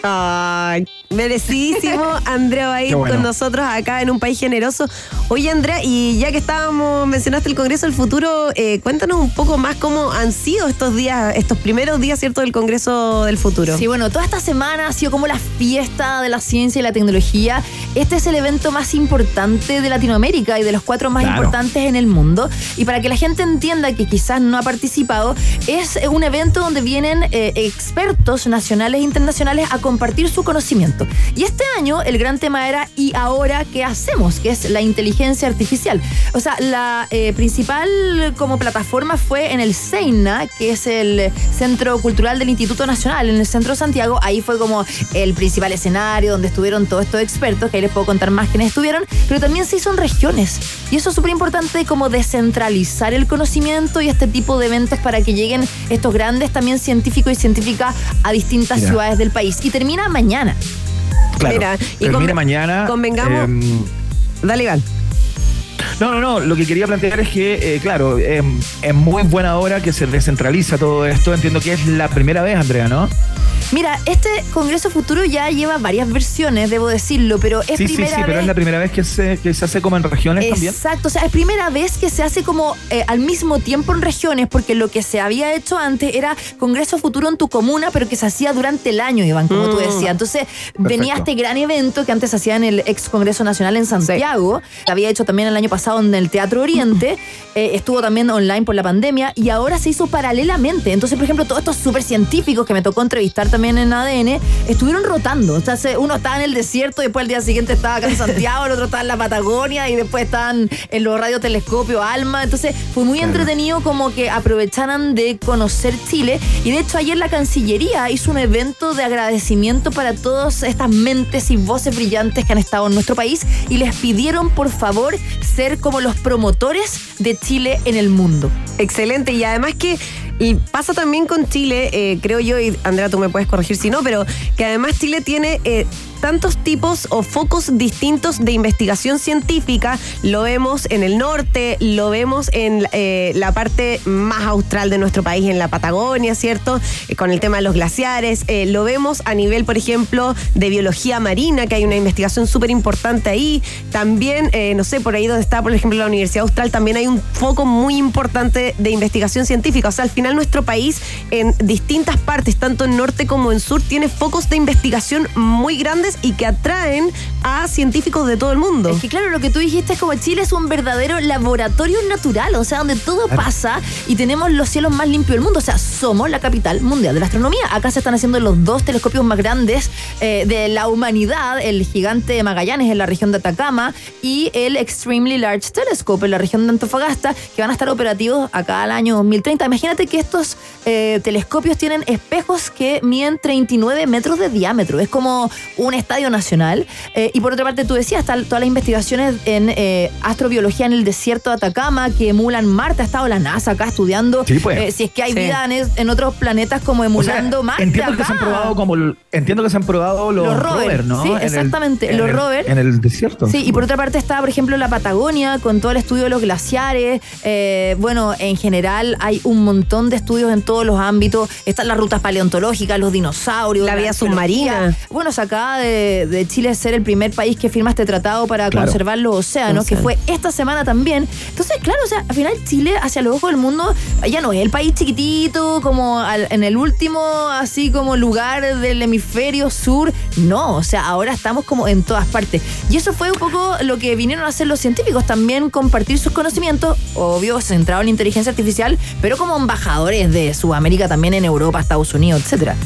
Ay, merecidísimo Andrea va a ir Qué bueno. con nosotros acá en un país generoso. Oye, Andrea, y ya que estábamos, mencionaste el Congreso del Futuro, eh, cuéntanos un poco más cómo han sido estos días, estos primeros días, ¿cierto?, del Congreso del Futuro. Sí, bueno, toda esta semana ha sido como la fiesta de la ciencia y la tecnología. Este es el evento más importante de Latinoamérica y de los cuatro más Claro. importantes en el mundo. Y para que la gente entienda que quizás no ha participado, es un evento donde vienen eh, expertos nacionales e internacionales a compartir su conocimiento. Y este año el gran tema era ¿y ahora qué hacemos? Que es la inteligencia artificial. O sea, la eh, principal como plataforma fue en el CEINA, que es el Centro Cultural del Instituto Nacional, en el Centro de Santiago. Ahí fue como el principal escenario donde estuvieron todos estos expertos, que ahí les puedo contar más quiénes estuvieron, pero también se hizo en regiones. Y eso es súper importante como descentralizar el conocimiento y este tipo de eventos para que lleguen estos grandes también científicos y científicas a distintas Mira. ciudades del país. Y termina mañana. Claro. Mira, y Termina mañana. convengamos- em, Dale, Iván. No, no, no. Lo que quería plantear es que, eh, claro, eh, es muy buena hora que se descentraliza todo esto. Entiendo que es la primera vez, Andrea, ¿no? Mira, este Congreso Futuro ya lleva varias versiones, debo decirlo, pero es sí, sí, primera sí, pero vez. es la primera vez que se, que se hace como en regiones también. Exacto, o sea, es primera vez que se hace como eh, al mismo tiempo en regiones, porque lo que se había hecho antes era Congreso Futuro en tu comuna, pero que se hacía durante el año, Iván, como tú Mm. decías. Entonces, venía este gran evento que antes se hacía en el ex Congreso Nacional en Santiago, que había hecho también el año pasado en el Teatro Oriente, eh, estuvo también online por la pandemia, y ahora se hizo paralelamente. Entonces, por ejemplo, todos estos súper científicos que me tocó entrevistar también también en ADN, estuvieron rotando. O sea, se- uno estaba en el desierto, después al día siguiente estaba acá en Santiago, el otro estaba en la Patagonia y después estaban en los radiotelescopios Alma. Entonces fue muy entretenido como que aprovecharan de conocer Chile. Y de hecho ayer la Cancillería hizo un evento de agradecimiento para todas estas mentes y voces brillantes que han estado en nuestro país y les pidieron por favor ser como los promotores de Chile en el mundo. Excelente. Y además que y pasa también con Chile, eh, creo yo, y Andrea, tú me puedes corregir si no, pero que además Chile tiene eh, tantos tipos o focos distintos de investigación científica. Lo vemos en el norte, lo vemos en eh, la parte más austral de nuestro país, en la Patagonia, ¿cierto? Eh, con el tema de los glaciares. Eh, lo vemos a nivel, por ejemplo, de biología marina, que hay una investigación súper importante ahí. También, no sé, por ahí donde está, por ejemplo, la Universidad Austral, también hay un foco muy importante de investigación científica. O sea, al final nuestro país en distintas partes, tanto en norte como en sur, tiene focos de investigación muy grandes y que atraen a científicos de todo el mundo. Es que claro, lo que tú dijiste es como Chile es un verdadero laboratorio natural, o sea, donde todo pasa y tenemos los cielos más limpios del mundo. O sea, somos la capital mundial de la astronomía. Acá se están haciendo los dos telescopios más grandes eh, de la humanidad, el gigante de Magallanes en la región de Atacama y el Extremely Large Telescope en la región de Antofagasta, que van a estar operativos acá al año 2030. Imagínate que estos eh, telescopios tienen espejos que miden 39 metros de diámetro. Es como un estadio nacional. Eh, y por otra parte, tú decías, están todas las investigaciones en eh, astrobiología en el desierto de Atacama que emulan Marte. Ha estado la NASA acá estudiando Sí, pues. eh, si es que hay Sí. vida en, otros planetas como O sea, emulando Marte. entiendo que se han probado como entiendo que se han probado los, Los rover, ¿no? sí, En exactamente, en los el- rover. en el desierto. Sí, y por otra parte está, por ejemplo, la Patagonia, con todo el estudio de los glaciares. Eh, bueno, en general hay un montón de estudios en todos los ámbitos. Están las rutas paleontológicas, los dinosaurios. La vida arqueología. submarina. Bueno, se acaba de, de Chile ser el primer país que firma este tratado para Claro. conservar los océanos, que fue esta semana también. Entonces, claro, o sea, al final Chile, hacia los ojos del mundo, ya no es el país chiquitito, como al- en el último, así como lugar del hemisferio sur. No, o sea, ahora estamos como en todas partes. Y eso fue un poco lo que vinieron a hacer los científicos, también compartir sus conocimientos, obvio, centrado en inteligencia artificial, pero como embajadores de Sudamérica, también en Europa, Estados Unidos, etcétera.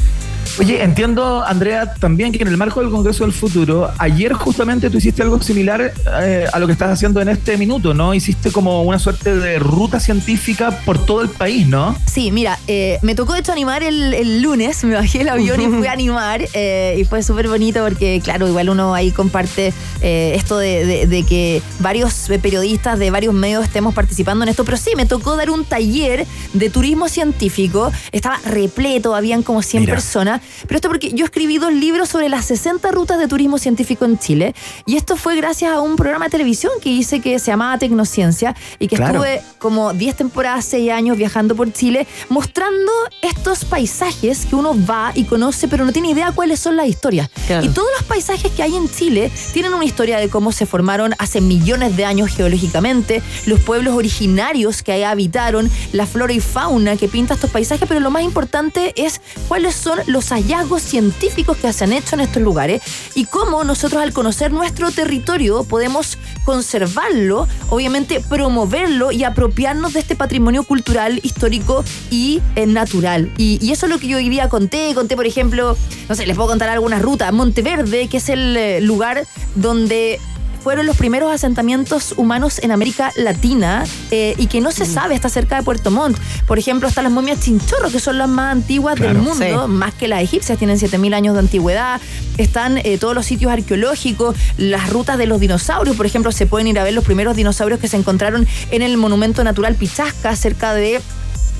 Oye, entiendo, Andrea, también que en el marco del Congreso del Futuro, ayer justamente tú hiciste algo similar eh, a lo que estás haciendo en este minuto, ¿no? Hiciste como una suerte de ruta científica por todo el país, ¿no? Sí, mira, eh, me tocó de hecho animar el, el lunes, me bajé el avión y fui a animar eh, y fue súper bonito porque claro, igual uno ahí comparte esto de, de- de que varios periodistas de varios medios estemos participando en esto, pero sí, me tocó dar un taller de turismo científico, estaba repleto, habían como 100 Mira. personas, pero esto porque yo escribí dos libros sobre las 60 rutas de turismo científico en Chile y esto fue gracias a un programa de televisión que hice que se llamaba Tecnociencia y que Claro. estuve como 10 temporadas, 6 años viajando por Chile, mostrando estos paisajes que uno va y conoce, pero no tiene idea cuáles son las historias. Claro. Y todos los paisajes que hay en Chile tienen una historia de cómo se formaron hace millones de años geológicamente, los pueblos originarios que ahí habitaron, la flora y fauna que pinta estos paisajes, pero lo más importante es cuáles son los hallazgos científicos que se han hecho en estos lugares y cómo nosotros al conocer nuestro territorio podemos conservarlo, obviamente promoverlo y apropiarnos de este patrimonio cultural, histórico y eh, natural. Y, eso es lo que yo hoy día conté. Conté, por ejemplo, no sé, les puedo contar algunas rutas. Monteverde, que es el eh, lugar donde fueron los primeros asentamientos humanos en América Latina eh, y que no se sabe, está cerca de Puerto Montt. Por ejemplo, están las momias chinchorro, que son las más antiguas del mundo, Sí. más que las egipcias, tienen 7.000 años de antigüedad. Están eh, todos los sitios arqueológicos, las rutas de los dinosaurios, por ejemplo, se pueden ir a ver los primeros dinosaurios que se encontraron en el Monumento Natural Pichasca, cerca de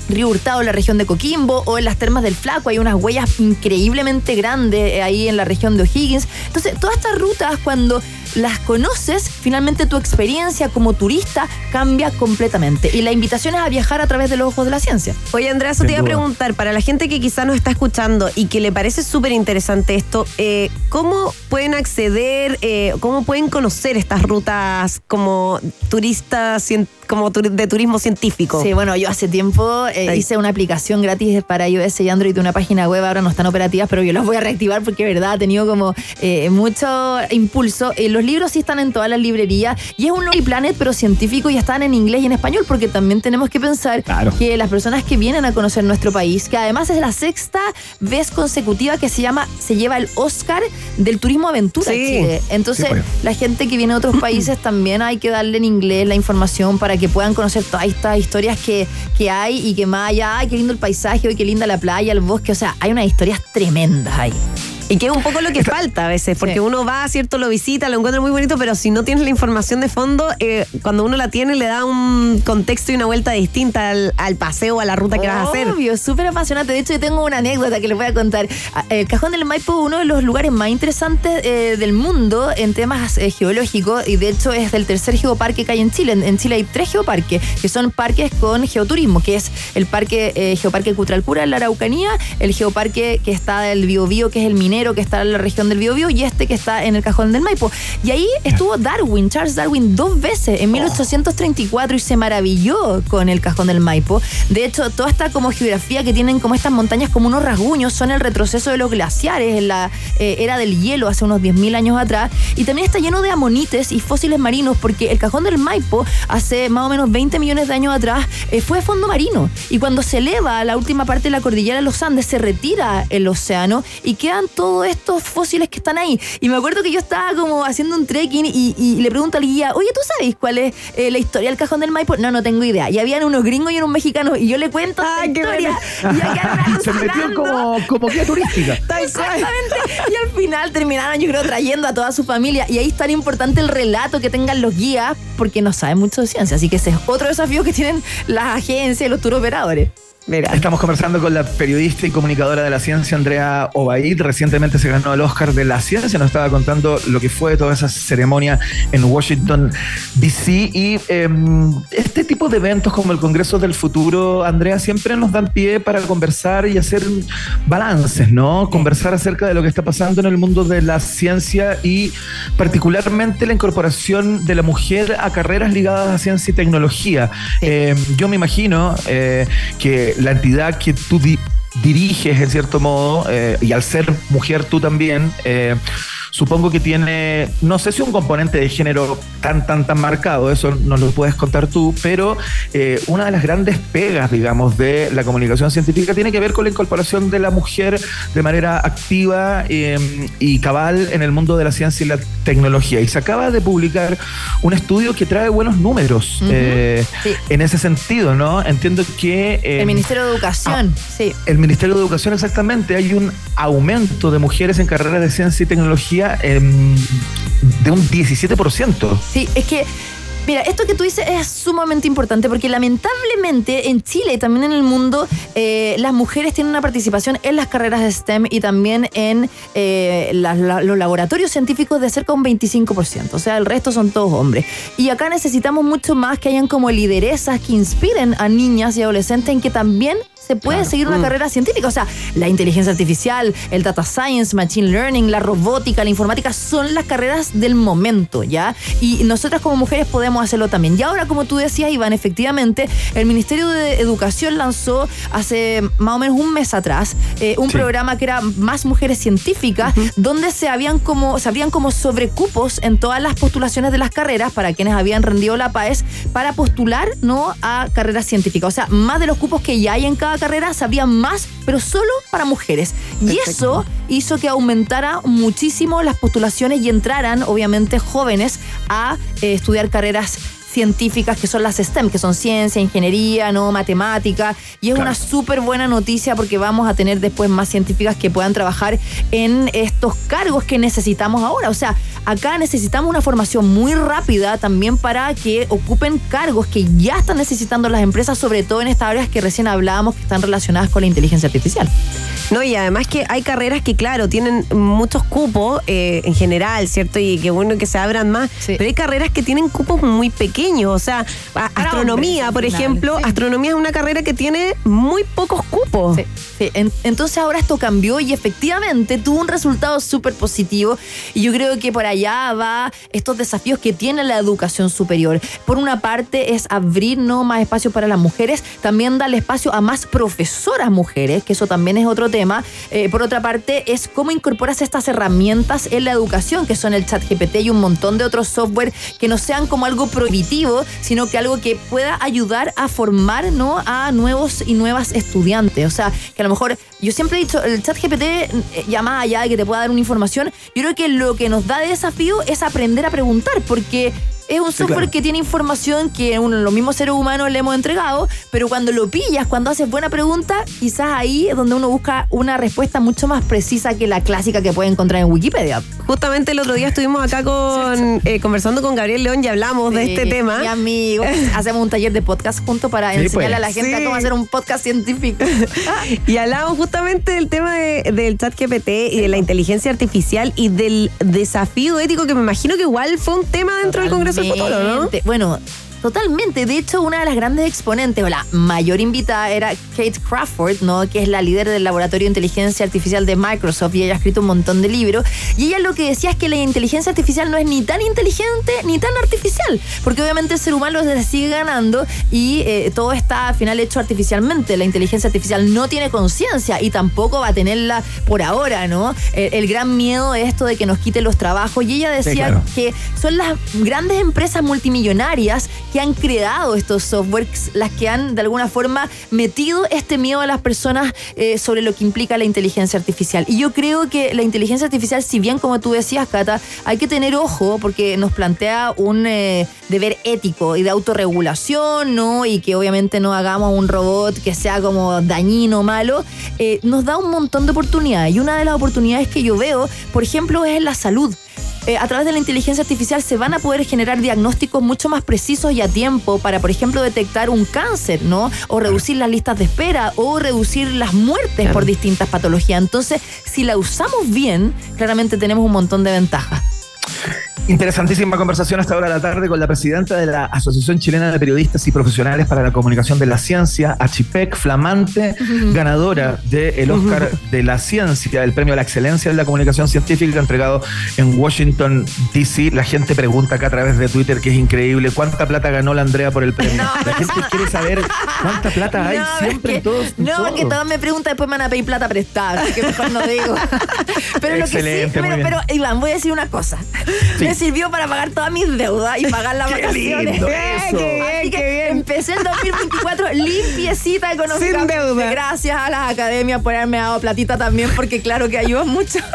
Río Hurtado, en la región de Coquimbo, o en las termas del Flaco, hay unas huellas increíblemente grandes eh, ahí en la región de O'Higgins. Entonces, todas estas rutas, cuando las conoces, finalmente tu experiencia como turista cambia completamente. Y la invitación es a viajar a través de los ojos de la ciencia. Oye, Andrea, eso Sin te iba a preguntar, para la gente que quizás nos está escuchando y que le parece súper interesante esto, eh, ¿cómo pueden acceder, eh, cómo pueden conocer estas rutas como turistas, como de turismo científico. Sí, bueno, yo hace tiempo eh, hice una aplicación gratis para iOS y Android de una página web, ahora no están operativas, pero yo las voy a reactivar porque, verdad, ha tenido como eh, mucho impulso. Eh, los libros sí están en todas las librerías y es un Lonely Planet, pero científico y están en inglés y en español, porque también tenemos que pensar Claro. que las personas que vienen a conocer nuestro país, que además es la sexta vez consecutiva que se llama, se lleva el Oscar del turismo aventura Sí. en Chile. Entonces, Sí, pues. la gente que viene de otros países también hay que darle en inglés la información para que puedan conocer todas estas historias que, que hay y que más allá, ay, qué lindo el paisaje, hoy qué linda la playa, el bosque, o sea, hay unas historias tremendas ahí. Y que es un poco lo que falta a veces, porque Sí. uno va, cierto, lo visita, lo encuentra muy bonito, pero si no tienes la información de fondo, eh, cuando uno la tiene le da un contexto y una vuelta distinta al, al paseo, a la ruta que vas a hacer. Obvio, súper apasionante. De hecho, yo tengo una anécdota que les voy a contar. Ah, El Cajón del Maipo es uno de los lugares más interesantes eh, del mundo en temas eh, geológicos y de hecho es del tercer geoparque que hay en Chile. En, en Chile hay tres geoparques, que son parques con geoturismo, que es el parque eh, Geoparque Cutralcura en la Araucanía, el geoparque que está del Biobío, que es el minero, que está en la región del Biobío, y este que está en el Cajón del Maipo. Y ahí estuvo Darwin, Charles Darwin, dos veces en 1834 y se maravilló con el Cajón del Maipo. De hecho, toda esta como geografía que tienen como estas montañas como unos rasguños son el retroceso de los glaciares en la eh, era del hielo hace unos 10.000 años atrás. Y también está lleno de amonites y fósiles marinos porque el Cajón del Maipo hace más o menos 20 millones de años atrás eh, fue fondo marino. Y cuando se eleva a la última parte de la cordillera de los Andes se retira el océano y quedan todos estos fósiles que están ahí. Y me acuerdo que yo estaba como haciendo un trekking y, y le pregunto al guía, oye, ¿tú sabes cuál es eh, la historia del Cajón del Maipo? No, no tengo idea. Y habían unos gringos y unos mexicanos y yo le cuento esta qué historia. Y Se metió como, como guía turística. Exactamente. Y al final terminaron, yo creo, trayendo a toda su familia. Y ahí es tan importante el relato que tengan los guías, porque no saben mucho de ciencia. Así que ese es otro desafío que tienen las agencias y los tour operadores. Mira. Estamos conversando con la periodista y comunicadora de la ciencia, Andrea Obaid. Recientemente se ganó el Oscar de la ciencia. Nos estaba contando lo que fue toda esa ceremonia en Washington, D.C. Y eh, este tipo de eventos como el Congreso del Futuro, Andrea, siempre nos dan pie para conversar y hacer balances, ¿no? Conversar acerca de lo que está pasando en el mundo de la ciencia y particularmente la incorporación de la mujer a carreras ligadas a ciencia y tecnología. Eh, yo me imagino eh, que la entidad que tú di- diriges, en cierto modo, eh, y al ser mujer tú también, eh, supongo que tiene, no sé si un componente de género tan, tan, tan marcado, eso nos lo puedes contar tú, pero eh, una de las grandes pegas, digamos, de la comunicación científica tiene que ver con la incorporación de la mujer de manera activa eh, y cabal en el mundo de la ciencia y la tecnología. Y se acaba de publicar un estudio que trae buenos números eh, sí. en ese sentido, ¿no? Entiendo que... eh, El Ministerio de Educación, sí. el Ministerio de Educación exactamente hay un aumento de mujeres en carreras de ciencia y tecnología em, de un 17%. Sí, es que, mira, esto que tú dices es sumamente importante porque lamentablemente en Chile y también en el mundo eh, las mujeres tienen una participación en las carreras de STEM y también en eh, los laboratorios científicos de cerca de un 25%. O sea, el resto son todos hombres. Y acá necesitamos mucho más que hayan como lideresas que inspiren a niñas y adolescentes en que también se puede seguir una carrera científica. O sea, la inteligencia artificial, el data science, machine learning, la robótica, la informática son las carreras del momento, ¿ya? Y nosotras como mujeres podemos hacerlo también. Y ahora, como tú decías, Iván, efectivamente, el Ministerio de Educación lanzó hace más o menos un mes atrás eh, un Sí. programa que era Más Mujeres Científicas, donde se habían como, se habían como sobrecupos en todas las postulaciones de las carreras para quienes habían rendido la PAES para postular no a carreras científicas. O sea, más de los cupos que ya hay en cada carrera, se había más, pero solo para mujeres. Y eso hizo que aumentara muchísimo las postulaciones y entraran, obviamente, jóvenes a eh, estudiar carreras científicas que son las STEM, que son ciencia, ingeniería, no matemática, y es Claro. una súper buena noticia porque vamos a tener después más científicas que puedan trabajar en estos cargos que necesitamos ahora. O sea, acá necesitamos una formación muy rápida también para que ocupen cargos que ya están necesitando las empresas, sobre todo en estas áreas que recién hablábamos que están relacionadas con la inteligencia artificial. No, y además que hay carreras que, claro, tienen muchos cupos eh, en general, ¿cierto? Y que bueno que se abran más. Pero hay carreras que tienen cupos muy pequeños. O sea, astronomía, hombres, por final, ejemplo, sí. astronomía es una carrera que tiene muy pocos cupos. Sí, sí. En- entonces ahora esto cambió y efectivamente tuvo un resultado súper positivo y yo creo que por allá va estos desafíos que tiene la educación superior. Por una parte es abrir ¿no? más espacio para las mujeres, también darle espacio a más profesoras mujeres, que eso también es otro tema. Eh, por otra parte es cómo incorporas estas herramientas en la educación, que son el chat GPT y un montón de otros software que no sean como algo prohibitivo, sino que algo que pueda ayudar a formar ¿no? a nuevos y nuevas estudiantes. O sea, que a lo mejor, yo siempre he dicho, el chat GPT, eh, ya más allá de que te pueda dar una información, yo creo que lo que nos da de desafío es aprender a preguntar, porque es un software claro. que tiene información que uno, los mismos seres humanos le hemos entregado, pero cuando lo pillas, cuando haces buena pregunta, quizás ahí es donde uno busca una respuesta mucho más precisa que la clásica que puede encontrar en Wikipedia. Justamente el otro día estuvimos acá con eh, conversando con Gabriel León y hablamos de este tema. Mi amigo, hacemos un taller de podcast juntos para Sí, enseñarle pues. a la gente a cómo hacer un podcast científico. Y hablábamos justamente del tema de- del chat GPT y de la inteligencia artificial y del desafío ético que me imagino que igual fue un tema dentro del Congreso Bueno, totalmente. De hecho, una de las grandes exponentes o la mayor invitada era Kate Crawford, ¿no? Que es la líder del laboratorio de inteligencia artificial de Microsoft y ella ha escrito un montón de libros. Y ella lo que decía es que la inteligencia artificial no es ni tan inteligente ni tan artificial, porque obviamente el ser humano se sigue ganando y eh, todo está al final hecho artificialmente. La inteligencia artificial no tiene conciencia y tampoco va a tenerla por ahora, ¿no? El, el gran miedo es esto de que nos quiten los trabajos y ella decía claro. que son las grandes empresas multimillonarias que han creado estos softwares, las que han de alguna forma metido este miedo a las personas eh, sobre lo que implica la inteligencia artificial. Y yo creo que la inteligencia artificial, si bien como tú decías, Cata, hay que tener ojo porque nos plantea un eh, deber ético y de autorregulación, ¿no? Y que obviamente no hagamos un robot que sea como dañino, malo, eh, nos da un montón de oportunidades. Y una de las oportunidades que yo veo, por ejemplo, es en la salud. Eh, a través de la inteligencia artificial se van a poder generar diagnósticos mucho más precisos y a tiempo para, por ejemplo, detectar un cáncer, ¿no? O reducir las listas de espera o reducir las muertes por distintas patologías. Entonces, si la usamos bien, claramente tenemos un montón de ventajas. Interesantísima conversación hasta ahora de la tarde con la presidenta de la Asociación Chilena de Periodistas y Profesionales para la Comunicación de la Ciencia, Achipec, flamante ganadora del Oscar de la Ciencia, el premio a la excelencia en la comunicación científica entregado en Washington, D.C. La gente pregunta acá a través de Twitter que es increíble cuánta plata ganó la Andrea por el premio. La gente quiere saber cuánta plata hay No, siempre en todos. No, todo. porque todos me preguntan, después me van a pedir plata prestada, así que mejor no digo. pero lo que sí, Excelente, pero, pero, Iván, voy a decir una cosa. Sí. Me sirvió para pagar todas mis deudas y pagar las Qué vacaciones. lindo eso. qué bien, Así qué bien. Empecé el 2024 limpiecita económicamente. Sin deuda. Gracias a las academias por haberme dado platita también, porque claro que ayuda mucho.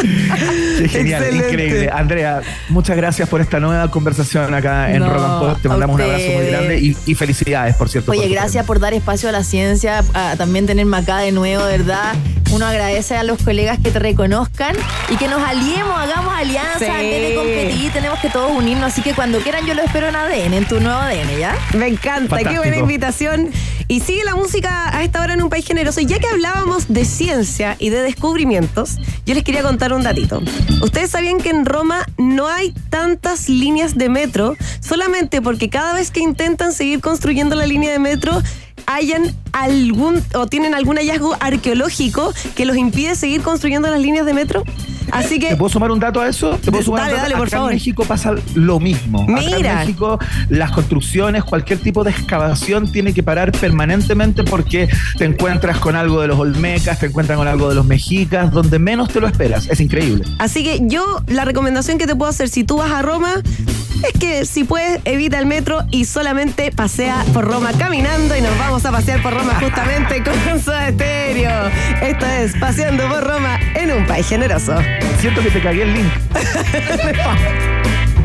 Qué genial, Excelente. increíble. Andrea, muchas gracias por esta nueva conversación acá en No, Rock and Pop. Te a mandamos un abrazo muy grande y, y felicidades, por cierto. Oye, por gracias por dar espacio a la ciencia, a también tenerme acá de nuevo, verdad. Uno agradece a los colegas que te reconozcan y que nos aliemos, hagamos alianzas Sí. De competir. Tenemos que todos unirnos, así que cuando quieran yo lo espero en ADN, en tu nuevo ADN, ¿ya? Me encanta, qué buena invitación. Y sigue la música a esta hora en un país generoso. Y ya que hablábamos de ciencia y de descubrimientos, yo les quería contar un datito. Ustedes sabían que en Roma no hay tantas líneas de metro, solamente porque cada vez que intentan seguir construyendo la línea de metro, hayan algún o tienen algún hallazgo arqueológico que los impide seguir construyendo las líneas de metro. Así que ¿Te puedo sumar un dato a eso? ¿Te puedo Dale, sumar un dato? dale, por Acá favor. en México pasa lo mismo. Acá Mira. en México las construcciones, cualquier tipo de excavación tiene que parar permanentemente porque te encuentras con algo de los olmecas, te encuentras con algo de los mexicas, donde menos te lo esperas. Es increíble. Así que yo la recomendación que te puedo hacer si tú vas a Roma es que si puedes evita el metro y solamente pasea por Roma caminando y nos vamos a pasear por Roma justamente con Soda Stereo. Esto es Paseando por Roma en un país generoso. Siento que te cagué el link.